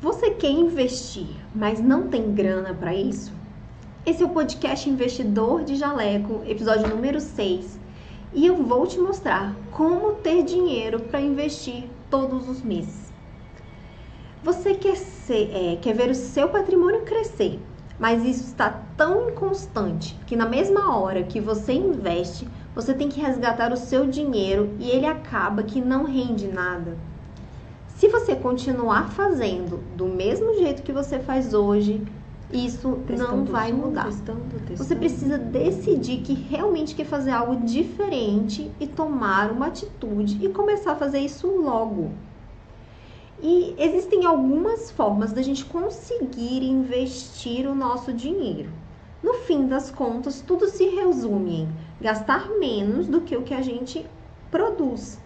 Você quer investir, mas não tem grana para isso? Esse é o podcast Investidor de Jaleco, episódio número 6, e eu vou te mostrar como ter dinheiro para investir todos os meses. Você quer, ser, é, quer ver o seu patrimônio crescer, mas isso está tão inconstante que na mesma hora que você investe, você tem que resgatar o seu dinheiro e ele acaba que não rende nada. Se você continuar fazendo do mesmo jeito que você faz hoje, isso testando não vai mudar. Testando, testando. Você precisa decidir que realmente quer fazer algo diferente e tomar uma atitude e começar a fazer isso logo. E existem algumas formas da gente conseguir investir o nosso dinheiro. No fim das contas, tudo se resume em gastar menos do que o que a gente produz.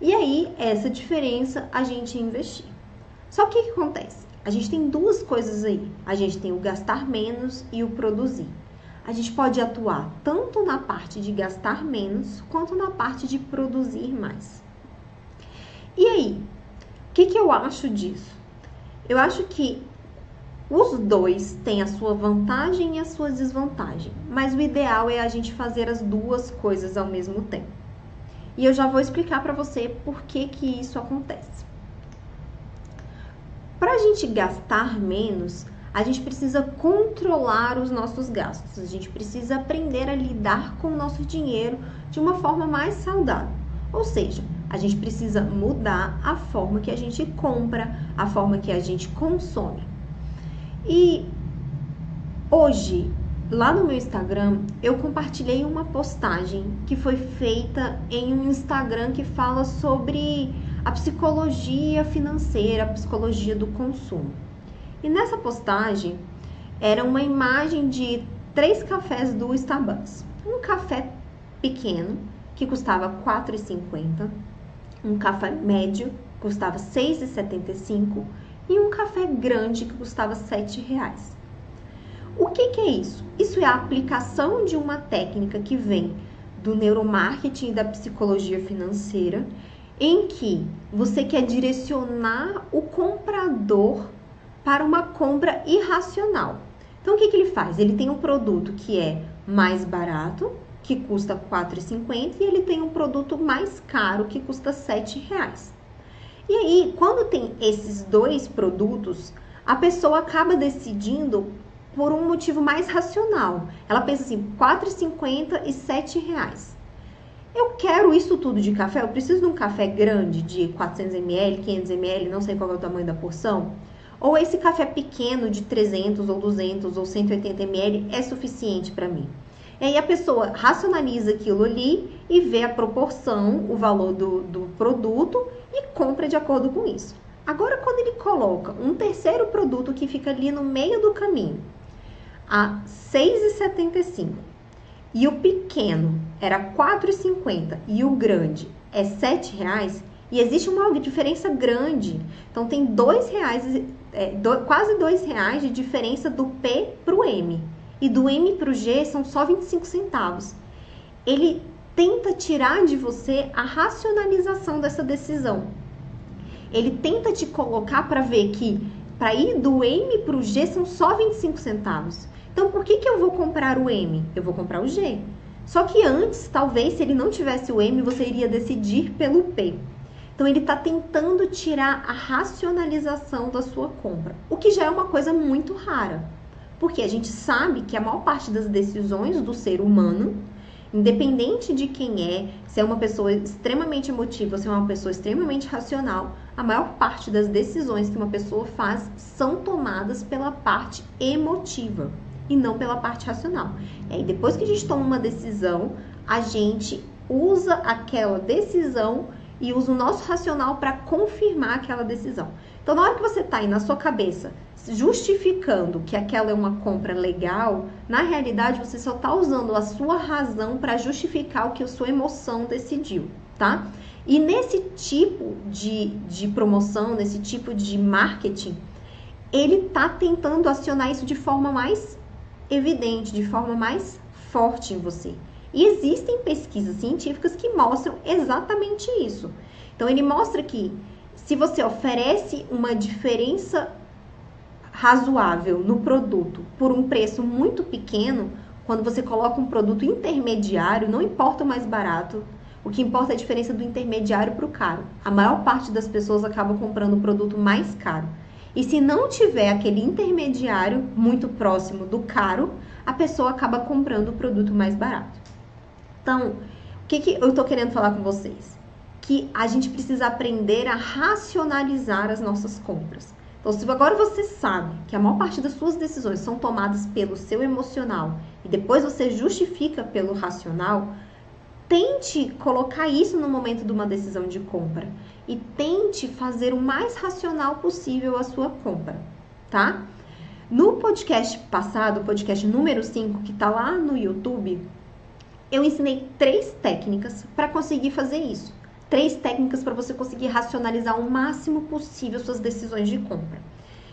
E aí, essa diferença a gente investir. Só que o que acontece? A gente tem duas coisas aí. A gente tem o gastar menos e o produzir. A gente pode atuar tanto na parte de gastar menos quanto na parte de produzir mais. E aí, o que, que eu acho disso? Eu acho que os dois têm a sua vantagem e a sua desvantagem, mas o ideal é a gente fazer as duas coisas ao mesmo tempo. E eu já vou explicar para você por que, que isso acontece. Para a gente gastar menos, a gente precisa controlar os nossos gastos. A gente precisa aprender a lidar com o nosso dinheiro de uma forma mais saudável. Ou seja, a gente precisa mudar a forma que a gente compra, a forma que a gente consome. E hoje Lá no meu Instagram, eu compartilhei uma postagem que foi feita em um Instagram que fala sobre a psicologia financeira, a psicologia do consumo. E nessa postagem era uma imagem de três cafés do Starbucks. Um café pequeno, que custava R$ 4,50, um café médio, que custava R$ 6,75 e um café grande, que custava R$ 7,00. O que, que é isso? Isso é a aplicação de uma técnica que vem do neuromarketing e da psicologia financeira, em que você quer direcionar o comprador para uma compra irracional. Então, o que, que ele faz? Ele tem um produto que é mais barato, que custa R$ 4,50, e ele tem um produto mais caro, que custa R$ 7,00. E aí, quando tem esses dois produtos, a pessoa acaba decidindo por um motivo mais racional. Ela pensa assim, R$ 4,50 e R$ reais. Eu quero isso tudo de café, eu preciso de um café grande de 400 ml, 500 ml, não sei qual é o tamanho da porção. Ou esse café pequeno de 300 ou 200 ou 180 ml é suficiente para mim. E aí a pessoa racionaliza aquilo ali e vê a proporção, o valor do, do produto e compra de acordo com isso. Agora, quando ele coloca um terceiro produto que fica ali no meio do caminho, a 6,75 e o pequeno era 4,50 e o grande é 7 reais e existe uma diferença grande. Então tem dois reais, é, do, quase dois reais de diferença do P para o M e do M para o G são só 25 centavos. Ele tenta tirar de você a racionalização dessa decisão. Ele tenta te colocar para ver que para ir do M para o G são só 25 centavos. Então, por que, que eu vou comprar o M? Eu vou comprar o G. Só que antes, talvez, se ele não tivesse o M, você iria decidir pelo P. Então, ele está tentando tirar a racionalização da sua compra, o que já é uma coisa muito rara. Porque a gente sabe que a maior parte das decisões do ser humano, independente de quem é, se é uma pessoa extremamente emotiva, se é uma pessoa extremamente racional, a maior parte das decisões que uma pessoa faz são tomadas pela parte emotiva e não pela parte racional. E aí, depois que a gente toma uma decisão, a gente usa aquela decisão e usa o nosso racional para confirmar aquela decisão. Então, na hora que você está aí na sua cabeça justificando que aquela é uma compra legal, na realidade você só está usando a sua razão para justificar o que a sua emoção decidiu, tá? E nesse tipo de, de promoção, nesse tipo de marketing, ele tá tentando acionar isso de forma mais evidente, de forma mais forte em você. E existem pesquisas científicas que mostram exatamente isso. Então, ele mostra que se você oferece uma diferença razoável no produto por um preço muito pequeno, quando você coloca um produto intermediário, não importa o mais barato, o que importa é a diferença do intermediário para o caro. A maior parte das pessoas acaba comprando o produto mais caro. E se não tiver aquele intermediário muito próximo do caro, a pessoa acaba comprando o produto mais barato. Então, o que, que eu estou querendo falar com vocês? Que a gente precisa aprender a racionalizar as nossas compras. Então, se agora você sabe que a maior parte das suas decisões são tomadas pelo seu emocional e depois você justifica pelo racional, tente colocar isso no momento de uma decisão de compra e tente fazer o mais racional possível a sua compra, tá? No podcast passado, podcast número 5, que tá lá no YouTube, eu ensinei três técnicas para conseguir fazer isso. Três técnicas para você conseguir racionalizar o máximo possível suas decisões de compra.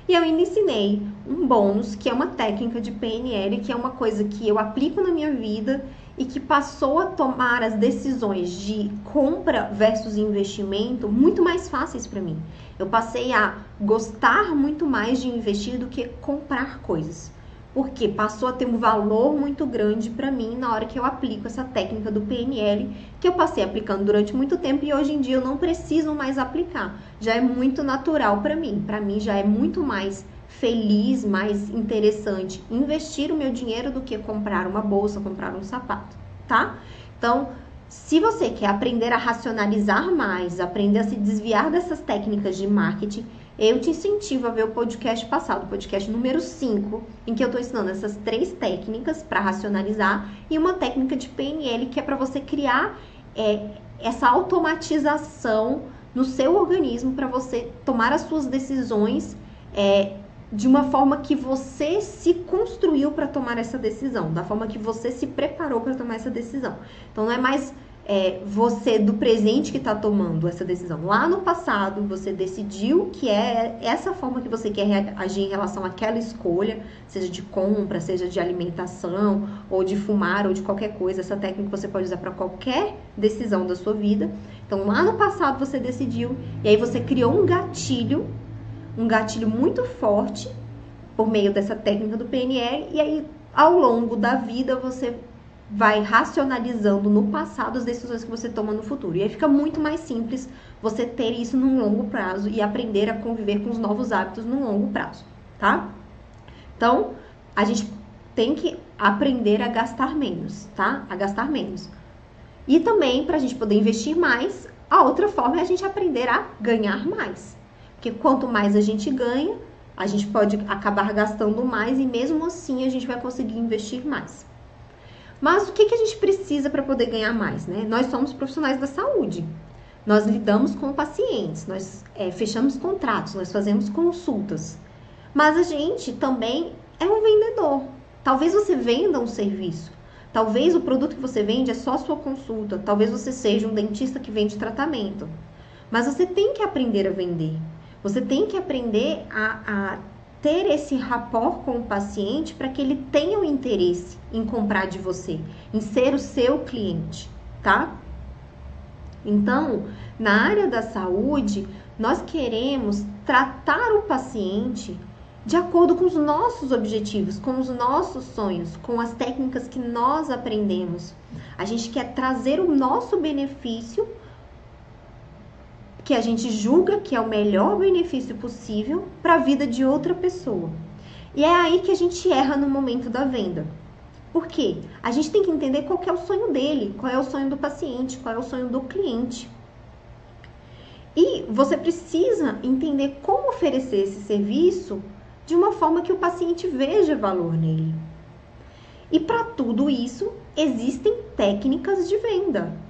E eu ainda ensinei um bônus, que é uma técnica de PNL, que é uma coisa que eu aplico na minha vida e que passou a tomar as decisões de compra versus investimento muito mais fáceis para mim. Eu passei a gostar muito mais de investir do que comprar coisas. Porque passou a ter um valor muito grande para mim na hora que eu aplico essa técnica do PNL, que eu passei aplicando durante muito tempo e hoje em dia eu não preciso mais aplicar. Já é muito natural para mim. Para mim já é muito mais feliz, mais interessante investir o meu dinheiro do que comprar uma bolsa, comprar um sapato, tá? Então, se você quer aprender a racionalizar mais, aprender a se desviar dessas técnicas de marketing, eu te incentivo a ver o podcast passado, o podcast número 5, em que eu estou ensinando essas três técnicas para racionalizar e uma técnica de PNL que é para você criar é, essa automatização no seu organismo para você tomar as suas decisões é, de uma forma que você se construiu para tomar essa decisão, da forma que você se preparou para tomar essa decisão. Então não é mais é, você do presente que está tomando essa decisão. Lá no passado, você decidiu que é essa forma que você quer agir em relação àquela escolha, seja de compra, seja de alimentação, ou de fumar, ou de qualquer coisa. Essa técnica você pode usar para qualquer decisão da sua vida. Então, lá no passado, você decidiu, e aí você criou um gatilho um gatilho muito forte por meio dessa técnica do PNL e aí ao longo da vida você vai racionalizando no passado as decisões que você toma no futuro. E aí fica muito mais simples você ter isso num longo prazo e aprender a conviver com os novos hábitos num longo prazo, tá? Então, a gente tem que aprender a gastar menos, tá? A gastar menos. E também, para a gente poder investir mais, a outra forma é a gente aprender a ganhar mais. Porque quanto mais a gente ganha, a gente pode acabar gastando mais e mesmo assim a gente vai conseguir investir mais. Mas o que, que a gente precisa para poder ganhar mais? Né? Nós somos profissionais da saúde. Nós lidamos com pacientes, nós é, fechamos contratos, nós fazemos consultas. Mas a gente também é um vendedor. Talvez você venda um serviço. Talvez o produto que você vende é só a sua consulta. Talvez você seja um dentista que vende tratamento. Mas você tem que aprender a vender. Você tem que aprender a, a ter esse rapport com o paciente para que ele tenha o interesse em comprar de você, em ser o seu cliente, tá? Então, na área da saúde, nós queremos tratar o paciente de acordo com os nossos objetivos, com os nossos sonhos, com as técnicas que nós aprendemos. A gente quer trazer o nosso benefício que a gente julga que é o melhor benefício possível para a vida de outra pessoa. E é aí que a gente erra no momento da venda. Por quê? A gente tem que entender qual é o sonho dele, qual é o sonho do paciente, qual é o sonho do cliente. E você precisa entender como oferecer esse serviço de uma forma que o paciente veja valor nele. E para tudo isso, existem técnicas de venda.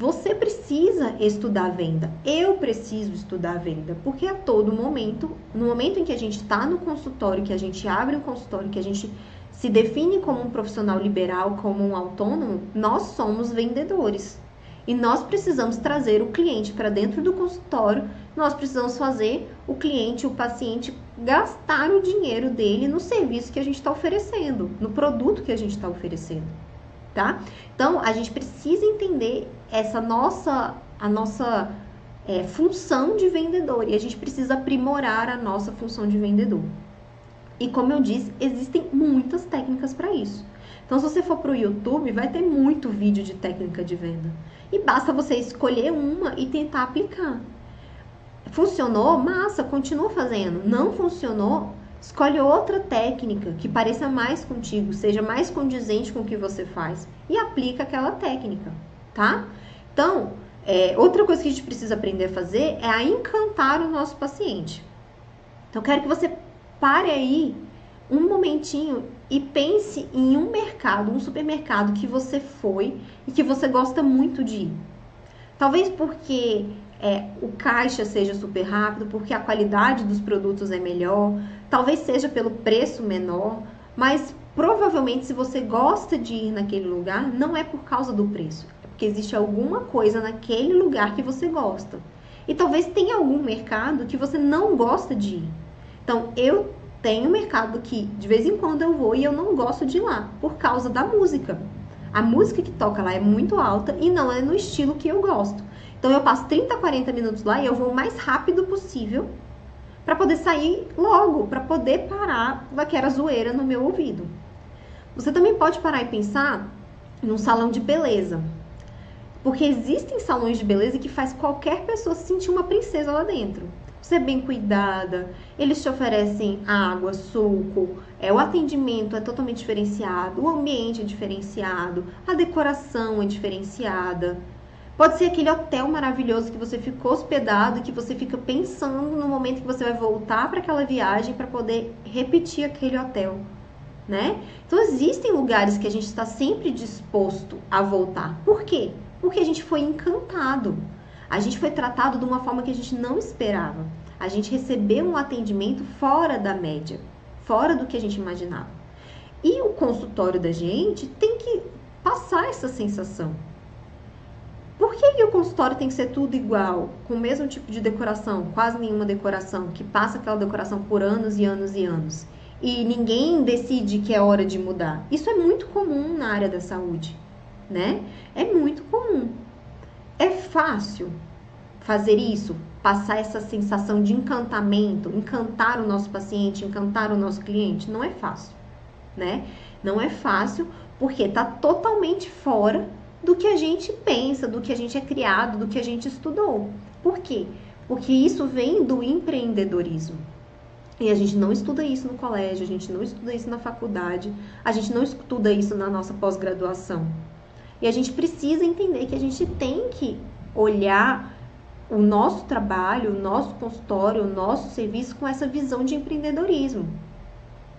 Você precisa estudar a venda. Eu preciso estudar a venda, porque a todo momento, no momento em que a gente está no consultório, que a gente abre um consultório, que a gente se define como um profissional liberal, como um autônomo, nós somos vendedores. E nós precisamos trazer o cliente para dentro do consultório, nós precisamos fazer o cliente, o paciente, gastar o dinheiro dele no serviço que a gente está oferecendo, no produto que a gente está oferecendo tá? Então, a gente precisa entender essa nossa, a nossa é, função de vendedor e a gente precisa aprimorar a nossa função de vendedor. E como eu disse, existem muitas técnicas para isso. Então, se você for para o YouTube, vai ter muito vídeo de técnica de venda. E basta você escolher uma e tentar aplicar. Funcionou? Massa, continua fazendo. Não funcionou? Escolhe outra técnica que pareça mais contigo, seja mais condizente com o que você faz e aplica aquela técnica, tá? Então, é, outra coisa que a gente precisa aprender a fazer é a encantar o nosso paciente. Então, quero que você pare aí um momentinho e pense em um mercado, um supermercado que você foi e que você gosta muito de ir. Talvez porque é, o caixa seja super rápido, porque a qualidade dos produtos é melhor, talvez seja pelo preço menor, mas provavelmente se você gosta de ir naquele lugar, não é por causa do preço, porque existe alguma coisa naquele lugar que você gosta. E talvez tenha algum mercado que você não gosta de ir. Então, eu tenho mercado que de vez em quando eu vou e eu não gosto de ir lá, por causa da música. A música que toca lá é muito alta e não é no estilo que eu gosto. Então eu passo 30, 40 minutos lá e eu vou o mais rápido possível para poder sair logo, para poder parar daquela zoeira no meu ouvido. Você também pode parar e pensar num salão de beleza. Porque existem salões de beleza que faz qualquer pessoa se sentir uma princesa lá dentro. Você é bem cuidada, eles te oferecem água, suco, é, o atendimento é totalmente diferenciado, o ambiente é diferenciado, a decoração é diferenciada. Pode ser aquele hotel maravilhoso que você ficou hospedado e que você fica pensando no momento que você vai voltar para aquela viagem para poder repetir aquele hotel, né? Então existem lugares que a gente está sempre disposto a voltar. Por quê? Porque a gente foi encantado. A gente foi tratado de uma forma que a gente não esperava. A gente recebeu um atendimento fora da média, fora do que a gente imaginava. E o consultório da gente tem que passar essa sensação. Por que, que, o consultório tem que ser tudo igual, com o mesmo tipo de decoração, quase nenhuma decoração, que passa aquela decoração por anos e anos e anos? E ninguém decide que é hora de mudar. Isso é muito comum na área da saúde, né? É muito comum. É fácil fazer isso, passar essa sensação de encantamento, encantar o nosso paciente, encantar o nosso cliente? Não é fácil, né? Não é fácil porque está totalmente fora do que a gente pensa, do que a gente é criado, do que a gente estudou. Por quê? Porque isso vem do empreendedorismo. E a gente não estuda isso no colégio, a gente não estuda isso na faculdade, a gente não estuda isso na nossa pós-graduação. E a gente precisa entender que a gente tem que olhar o nosso trabalho, o nosso consultório, o nosso serviço com essa visão de empreendedorismo,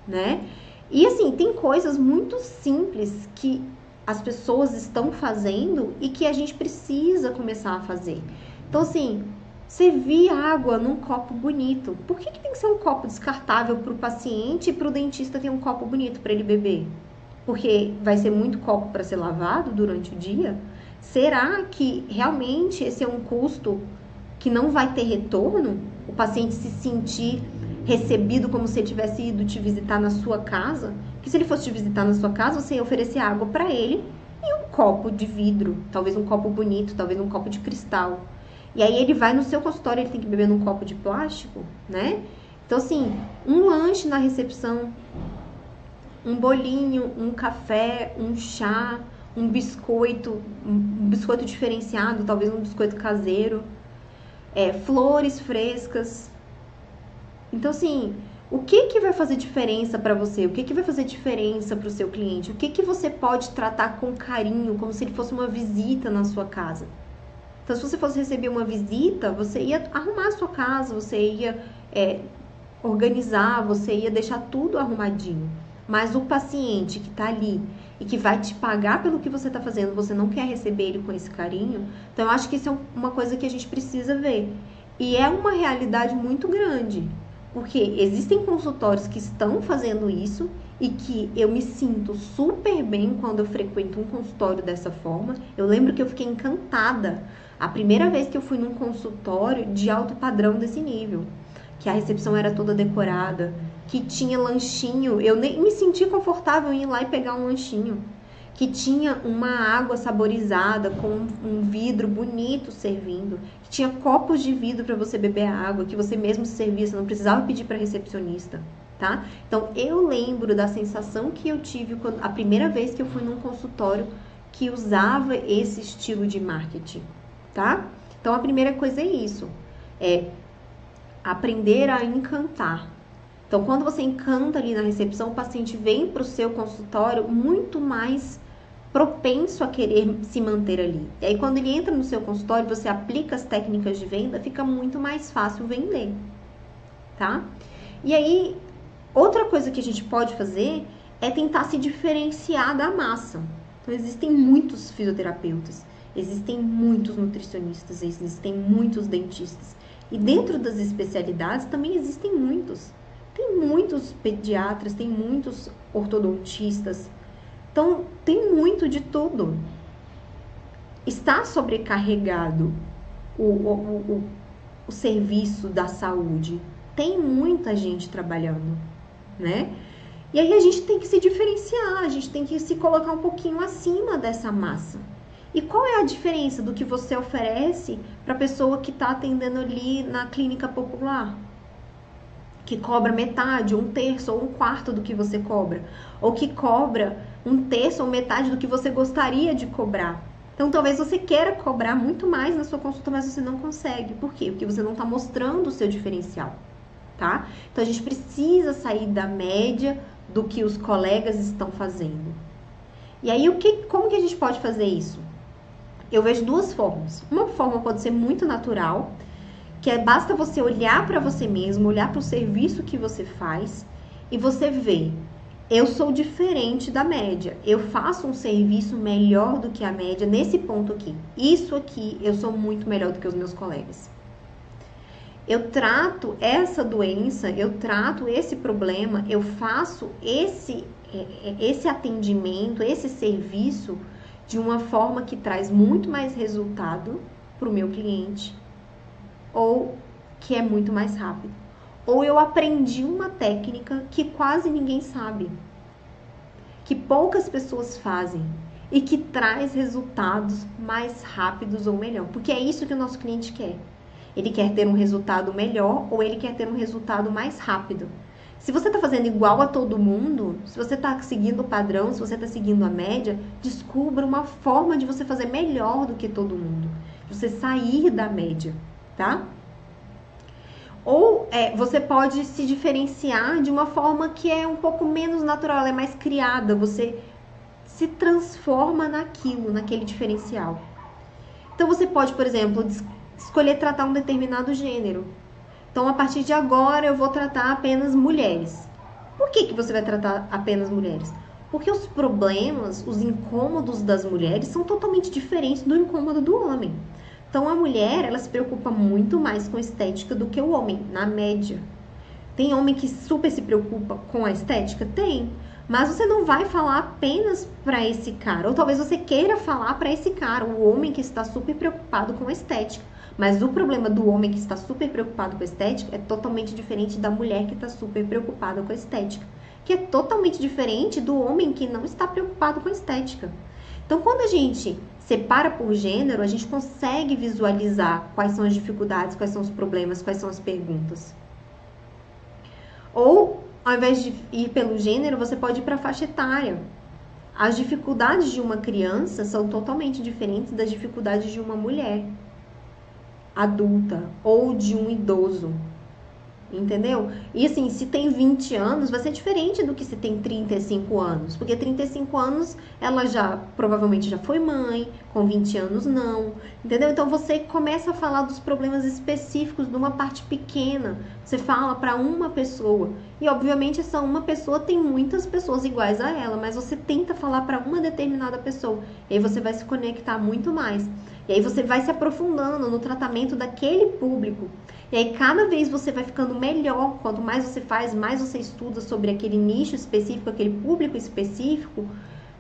né? E assim, tem coisas muito simples que as pessoas estão fazendo e que a gente precisa começar a fazer. Então, assim, servir água num copo bonito. Por que, que tem que ser um copo descartável para o paciente e para o dentista ter um copo bonito para ele beber? Porque vai ser muito copo para ser lavado durante o dia? Será que realmente esse é um custo que não vai ter retorno? O paciente se sentir recebido como se ele tivesse ido te visitar na sua casa? que se ele fosse te visitar na sua casa, você ia oferecer água para ele e um copo de vidro, talvez um copo bonito, talvez um copo de cristal. E aí ele vai no seu consultório, ele tem que beber num copo de plástico, né? Então assim, um lanche na recepção, um bolinho, um café, um chá, um biscoito, um biscoito diferenciado, talvez um biscoito caseiro, é, flores frescas. Então assim, o que, que vai fazer diferença para você? O que, que vai fazer diferença para o seu cliente? O que, que você pode tratar com carinho, como se ele fosse uma visita na sua casa? Então, se você fosse receber uma visita, você ia arrumar a sua casa, você ia é, organizar, você ia deixar tudo arrumadinho. Mas o paciente que está ali e que vai te pagar pelo que você está fazendo, você não quer receber ele com esse carinho. Então, eu acho que isso é uma coisa que a gente precisa ver. E é uma realidade muito grande. Porque existem consultórios que estão fazendo isso e que eu me sinto super bem quando eu frequento um consultório dessa forma. Eu lembro que eu fiquei encantada a primeira vez que eu fui num consultório de alto padrão desse nível, que a recepção era toda decorada, que tinha lanchinho. Eu nem me senti confortável em ir lá e pegar um lanchinho que tinha uma água saborizada com um vidro bonito servindo, que tinha copos de vidro para você beber a água, que você mesmo servia, você não precisava pedir para recepcionista, tá? Então, eu lembro da sensação que eu tive quando, a primeira vez que eu fui num consultório que usava esse estilo de marketing, tá? Então, a primeira coisa é isso, é aprender a encantar. Então, quando você encanta ali na recepção, o paciente vem para o seu consultório muito mais propenso a querer se manter ali. E aí, quando ele entra no seu consultório, você aplica as técnicas de venda, fica muito mais fácil vender, tá? E aí, Outra coisa que a gente pode fazer é tentar se diferenciar da massa. Então, existem muitos fisioterapeutas, existem muitos nutricionistas, existem muitos dentistas. E dentro das especialidades também existem muitos. Tem muitos pediatras, tem muitos ortodontistas. Então, tem muito de tudo. Está sobrecarregado o, o, o, o serviço da saúde. Tem muita gente trabalhando né? E aí a gente tem que se diferenciar, a gente tem que se colocar um pouquinho acima dessa massa. E qual é a diferença do que você oferece para a pessoa que está atendendo ali na clínica popular? Que cobra metade, um terço ou um quarto do que você cobra. Ou que cobra um terço ou metade do que você gostaria de cobrar. Então, talvez você queira cobrar muito mais na sua consulta, mas você não consegue. Por quê? Porque você não está mostrando o seu diferencial tá? Então a gente precisa sair da média do que os colegas estão fazendo. E aí o que, como que a gente pode fazer isso? Eu vejo duas formas. Uma forma pode ser muito natural, que é basta você olhar para você mesmo, olhar para o serviço que você faz e você ver eu sou diferente da média. Eu faço um serviço melhor do que a média nesse ponto aqui. Isso aqui eu sou muito melhor do que os meus colegas eu trato essa doença, eu trato esse problema, eu faço esse, é, é, esse atendimento, esse serviço de uma forma que traz muito mais resultado para o meu cliente ou que é muito mais rápido. Ou eu aprendi uma técnica que quase ninguém sabe, que poucas pessoas fazem e que traz resultados mais rápidos ou melhor, porque é isso que o nosso cliente quer. Ele quer ter um resultado melhor ou ele quer ter um resultado mais rápido. Se você está fazendo igual a todo mundo, se você está seguindo o padrão, se você está seguindo a média, descubra uma forma de você fazer melhor do que todo mundo. De você sair da média, tá? Ou é, você pode se diferenciar de uma forma que é um pouco menos natural, é mais criada. Você se transforma naquilo, naquele diferencial. Então você pode, por exemplo, escolher tratar um determinado gênero. Então, a partir de agora, eu vou tratar apenas mulheres. Por que, que você vai tratar apenas mulheres? Porque os problemas, os incômodos das mulheres são totalmente diferentes do incômodo do homem. Então, a mulher, ela se preocupa muito mais com estética do que o homem, na média. Tem homem que super se preocupa com a estética? Tem. Mas você não vai falar apenas para esse cara, ou talvez você queira falar para esse cara, o homem que está super preocupado com a estética. Mas o problema do homem que está super preocupado com a estética é totalmente diferente da mulher que está super preocupada com a estética, que é totalmente diferente do homem que não está preocupado com a estética. Então, quando a gente separa por gênero, a gente consegue visualizar quais são as dificuldades, quais são os problemas, quais são as perguntas. Ou, ao invés de ir pelo gênero, você pode ir para a faixa etária. As dificuldades de uma criança são totalmente diferentes das dificuldades de uma mulher adulta ou de um idoso. Entendeu? E assim, se tem 20 anos, vai ser diferente do que se tem 35 anos. Porque 35 anos ela já provavelmente já foi mãe, com 20 anos não. Entendeu? Então você começa a falar dos problemas específicos de uma parte pequena. Você fala para uma pessoa. E obviamente essa uma pessoa tem muitas pessoas iguais a ela, mas você tenta falar para uma determinada pessoa. E aí você vai se conectar muito mais. E aí você vai se aprofundando no tratamento daquele público. E aí cada vez você vai ficando melhor. Quanto mais você faz, mais você estuda sobre aquele nicho específico, aquele público específico,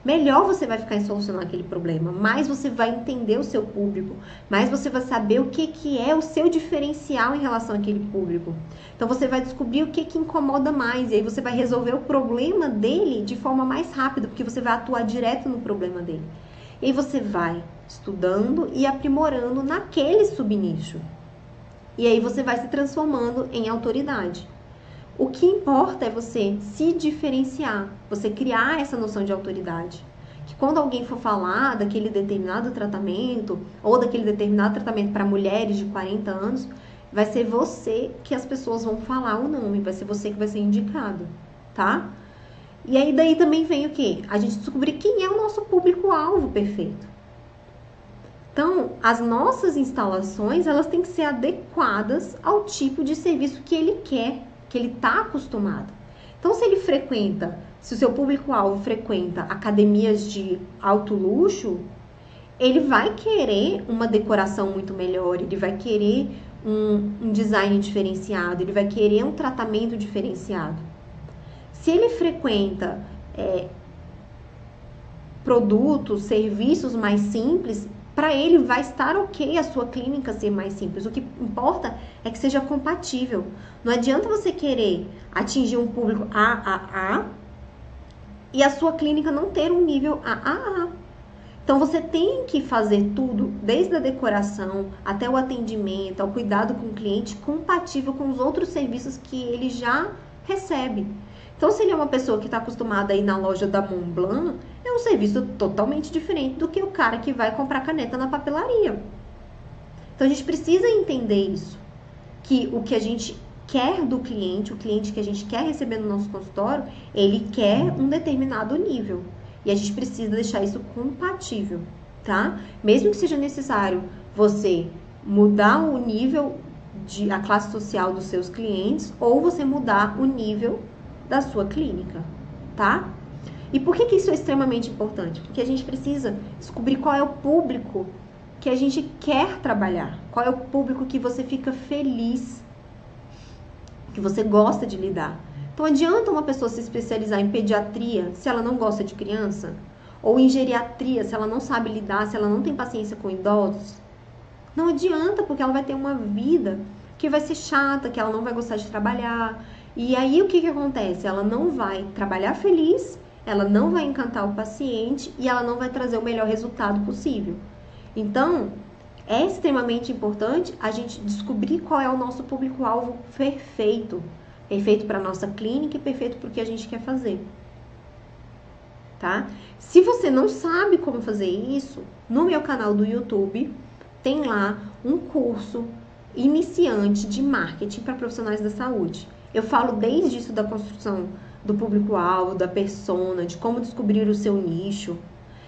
melhor você vai ficar em solucionar aquele problema. Mais você vai entender o seu público, mais você vai saber o que, que é o seu diferencial em relação àquele público. Então você vai descobrir o que, que incomoda mais. E aí você vai resolver o problema dele de forma mais rápida, porque você vai atuar direto no problema dele. E aí você vai estudando e aprimorando naquele subnicho. E aí você vai se transformando em autoridade. O que importa é você se diferenciar, você criar essa noção de autoridade. Que quando alguém for falar daquele determinado tratamento ou daquele determinado tratamento para mulheres de 40 anos, vai ser você que as pessoas vão falar o nome, vai ser você que vai ser indicado, tá? E aí daí também vem o que? A gente descobrir quem é o nosso público-alvo perfeito. Então, as nossas instalações, elas têm que ser adequadas ao tipo de serviço que ele quer, que ele está acostumado. Então, se ele frequenta, se o seu público-alvo frequenta academias de alto luxo, ele vai querer uma decoração muito melhor, ele vai querer um, um design diferenciado, ele vai querer um tratamento diferenciado. Se ele frequenta é, produtos, serviços mais simples, para ele vai estar ok a sua clínica ser mais simples. O que importa é que seja compatível. Não adianta você querer atingir um público AAA e a sua clínica não ter um nível AAA. Então você tem que fazer tudo, desde a decoração até o atendimento, ao cuidado com o cliente, compatível com os outros serviços que ele já recebe. Então, se ele é uma pessoa que está acostumada a ir na loja da Montblanc, é um serviço totalmente diferente do que o cara que vai comprar caneta na papelaria. Então, a gente precisa entender isso, que o que a gente quer do cliente, o cliente que a gente quer receber no nosso consultório, ele quer um determinado nível. E a gente precisa deixar isso compatível, tá? Mesmo que seja necessário você mudar o nível de a classe social dos seus clientes ou você mudar o nível da sua clínica, tá? E por que, que isso é extremamente importante? Porque a gente precisa descobrir qual é o público que a gente quer trabalhar, qual é o público que você fica feliz, que você gosta de lidar. Então adianta uma pessoa se especializar em pediatria se ela não gosta de criança? Ou em geriatria se ela não sabe lidar, se ela não tem paciência com idosos? Não adianta, porque ela vai ter uma vida que vai ser chata, que ela não vai gostar de trabalhar. E aí o que, que acontece? Ela não vai trabalhar feliz, ela não vai encantar o paciente e ela não vai trazer o melhor resultado possível. Então, é extremamente importante a gente descobrir qual é o nosso público-alvo perfeito perfeito para nossa clínica e perfeito para o que a gente quer fazer. Tá? Se você não sabe como fazer isso, no meu canal do YouTube tem lá um curso iniciante de marketing para profissionais da saúde. Eu falo desde isso da construção do público-alvo, da persona, de como descobrir o seu nicho,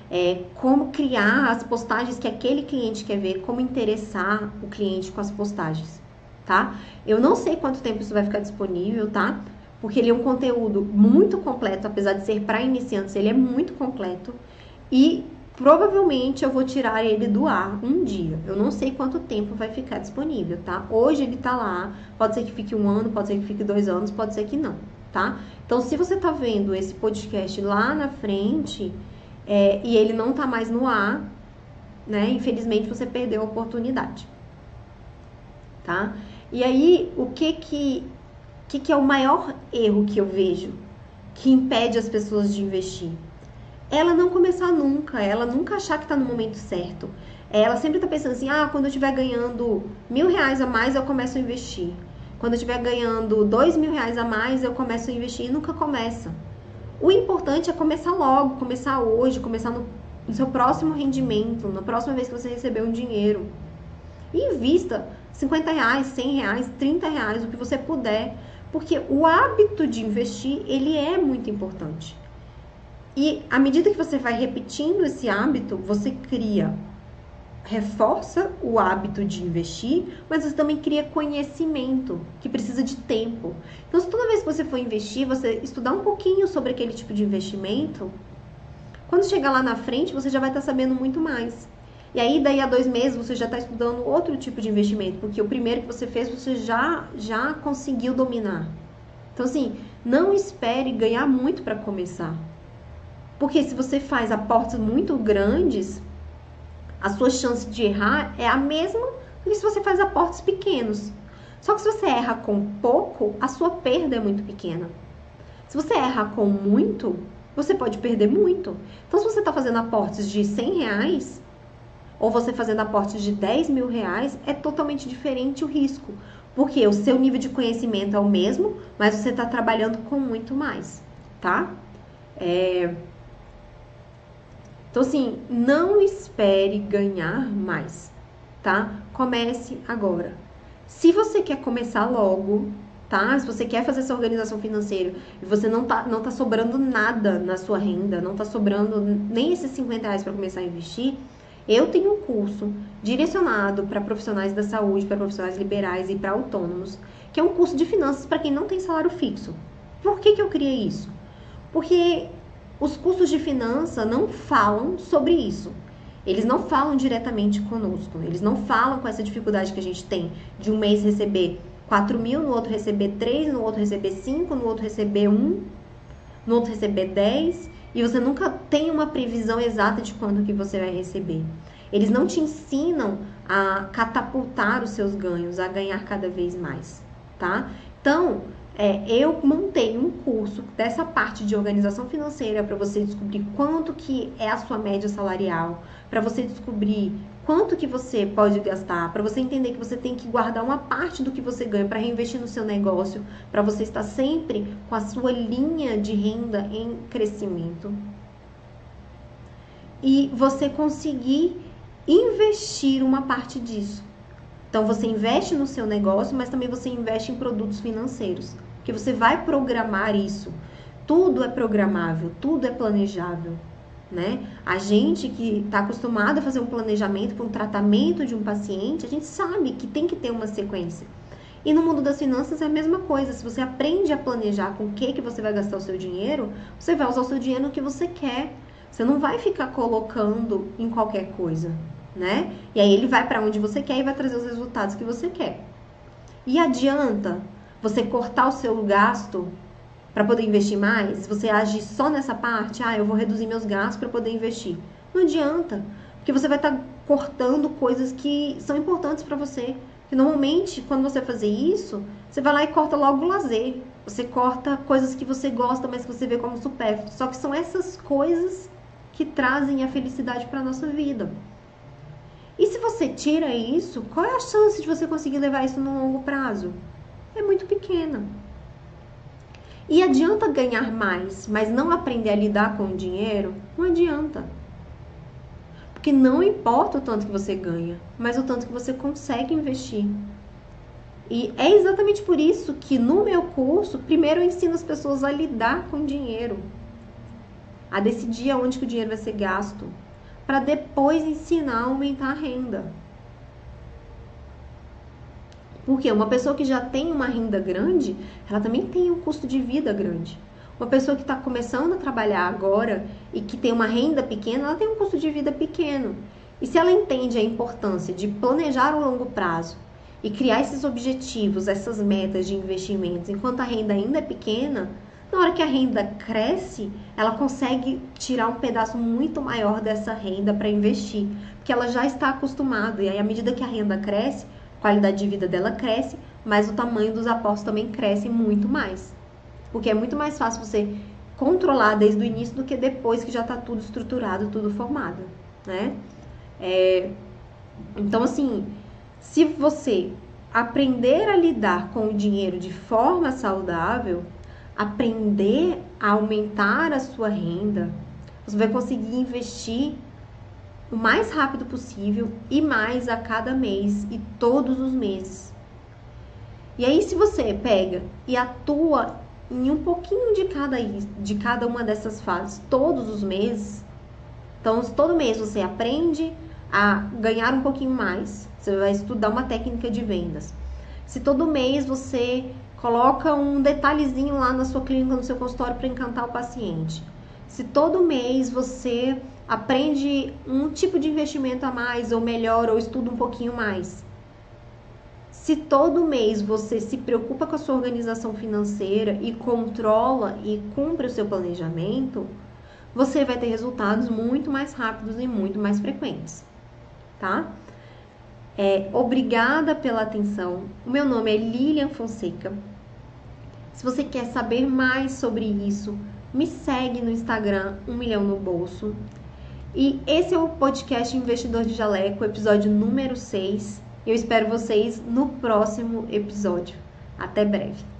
é, como criar as postagens que aquele cliente quer ver, como interessar o cliente com as postagens tá? Eu não sei quanto tempo isso vai ficar disponível, tá? Porque ele é um conteúdo muito completo, apesar de ser para iniciantes, ele é muito completo. E provavelmente eu vou tirar ele do ar um dia. Eu não sei quanto tempo vai ficar disponível, tá? Hoje ele tá lá, pode ser que fique um ano, pode ser que fique dois anos, pode ser que não, tá? Então, se você tá vendo esse podcast lá na frente é, e ele não tá mais no ar, né? Infelizmente você perdeu a oportunidade, tá? E aí, o que que, que que é o maior erro que eu vejo que impede as pessoas de investir? Ela não começar nunca, ela nunca achar que está no momento certo. Ela sempre está pensando assim, ah, quando eu estiver ganhando mil reais a mais, eu começo a investir. Quando eu estiver ganhando dois mil reais a mais, eu começo a investir e nunca começa. O importante é começar logo, começar hoje, começar no, no seu próximo rendimento, na próxima vez que você receber um dinheiro. E invista 50 reais, 100 reais, 30 reais, o que você puder, porque o hábito de investir, ele é muito importante. E à medida que você vai repetindo esse hábito, você cria, reforça o hábito de investir, mas você também cria conhecimento, que precisa de tempo. Então, se toda vez que você for investir, você estudar um pouquinho sobre aquele tipo de investimento, quando chegar lá na frente, você já vai estar sabendo muito mais. E aí, daí a dois meses, você já está estudando outro tipo de investimento, porque o primeiro que você fez, você já, já conseguiu dominar. Então, assim, não espere ganhar muito para começar. Porque se você faz aportes muito grandes, a sua chance de errar é a mesma do que se você faz aportes pequenos. Só que se você erra com pouco, a sua perda é muito pequena. Se você erra com muito, você pode perder muito. Então, se você está fazendo aportes de 100 reais, ou você fazendo aportes de 10 mil reais, é totalmente diferente o risco. Porque o seu nível de conhecimento é o mesmo, mas você está trabalhando com muito mais, tá? É... Então, assim, não espere ganhar mais, tá? Comece agora. Se você quer começar logo, tá? Se você quer fazer essa organização financeira e você não tá, não tá sobrando nada na sua renda, não tá sobrando nem esses 50 reais para começar a investir, eu tenho um curso direcionado para profissionais da saúde, para profissionais liberais e para autônomos, que é um curso de finanças para quem não tem salário fixo. Por que, que eu criei isso? Porque os cursos de finança não falam sobre isso. Eles não falam diretamente conosco. Eles não falam com essa dificuldade que a gente tem de um mês receber 4 mil, no outro receber 3, no outro receber 5, no outro receber 1, no outro receber 10, e você nunca tem uma previsão exata de quanto que você vai receber. Eles não te ensinam a catapultar os seus ganhos, a ganhar cada vez mais, tá? Então, é, eu montei um curso dessa parte de organização financeira para você descobrir quanto que é a sua média salarial, para você descobrir quanto que você pode gastar, para você entender que você tem que guardar uma parte do que você ganha para reinvestir no seu negócio, para você estar sempre com a sua linha de renda em crescimento. E você conseguir investir uma parte disso. Então você investe no seu negócio, mas também você investe em produtos financeiros, que você vai programar isso. Tudo é programável, tudo é planejável né? A gente que está acostumado a fazer um planejamento para um tratamento de um paciente, a gente sabe que tem que ter uma sequência. E no mundo das finanças é a mesma coisa. Se você aprende a planejar com o que, que você vai gastar o seu dinheiro, você vai usar o seu dinheiro no que você quer. Você não vai ficar colocando em qualquer coisa, né? E aí ele vai para onde você quer e vai trazer os resultados que você quer. E adianta você cortar o seu gasto para poder investir mais, você age só nessa parte, ah, eu vou reduzir meus gastos para poder investir. Não adianta, porque você vai estar tá cortando coisas que são importantes para você. Que normalmente, quando você fazer isso, você vai lá e corta logo o lazer. Você corta coisas que você gosta, mas que você vê como supérfluo. Só que são essas coisas que trazem a felicidade para nossa vida. E se você tira isso, qual é a chance de você conseguir levar isso no longo prazo? É muito pequena. E adianta ganhar mais, mas não aprender a lidar com o dinheiro? Não adianta. Porque não importa o tanto que você ganha, mas o tanto que você consegue investir. E é exatamente por isso que no meu curso, primeiro eu ensino as pessoas a lidar com o dinheiro, a decidir aonde que o dinheiro vai ser gasto, para depois ensinar a aumentar a renda. Porque uma pessoa que já tem uma renda grande, ela também tem um custo de vida grande. Uma pessoa que está começando a trabalhar agora e que tem uma renda pequena, ela tem um custo de vida pequeno. E se ela entende a importância de planejar o longo prazo e criar esses objetivos, essas metas de investimentos, enquanto a renda ainda é pequena, na hora que a renda cresce, ela consegue tirar um pedaço muito maior dessa renda para investir, porque ela já está acostumada. E aí, à medida que a renda cresce, qualidade de vida dela cresce, mas o tamanho dos apostos também cresce muito mais. Porque é muito mais fácil você controlar desde o início do que depois que já está tudo estruturado, tudo formado, né? É, então, assim, se você aprender a lidar com o dinheiro de forma saudável, aprender a aumentar a sua renda, você vai conseguir investir o mais rápido possível e mais a cada mês e todos os meses. E aí, se você pega e atua em um pouquinho de cada, de cada uma dessas fases todos os meses, então todo mês você aprende a ganhar um pouquinho mais, você vai estudar uma técnica de vendas. Se todo mês você coloca um detalhezinho lá na sua clínica, no seu consultório para encantar o paciente. Se todo mês você aprende um tipo de investimento a mais, ou melhor, ou estuda um pouquinho mais. Se todo mês você se preocupa com a sua organização financeira e controla e cumpre o seu planejamento, você vai ter resultados muito mais rápidos e muito mais frequentes, tá? É, obrigada pela atenção. O meu nome é Lilian Fonseca. Se você quer saber mais sobre isso, me segue no Instagram, um milhão no bolso. E esse é o podcast Investidor de Jaleco, episódio número 6. Eu espero vocês no próximo episódio. Até breve.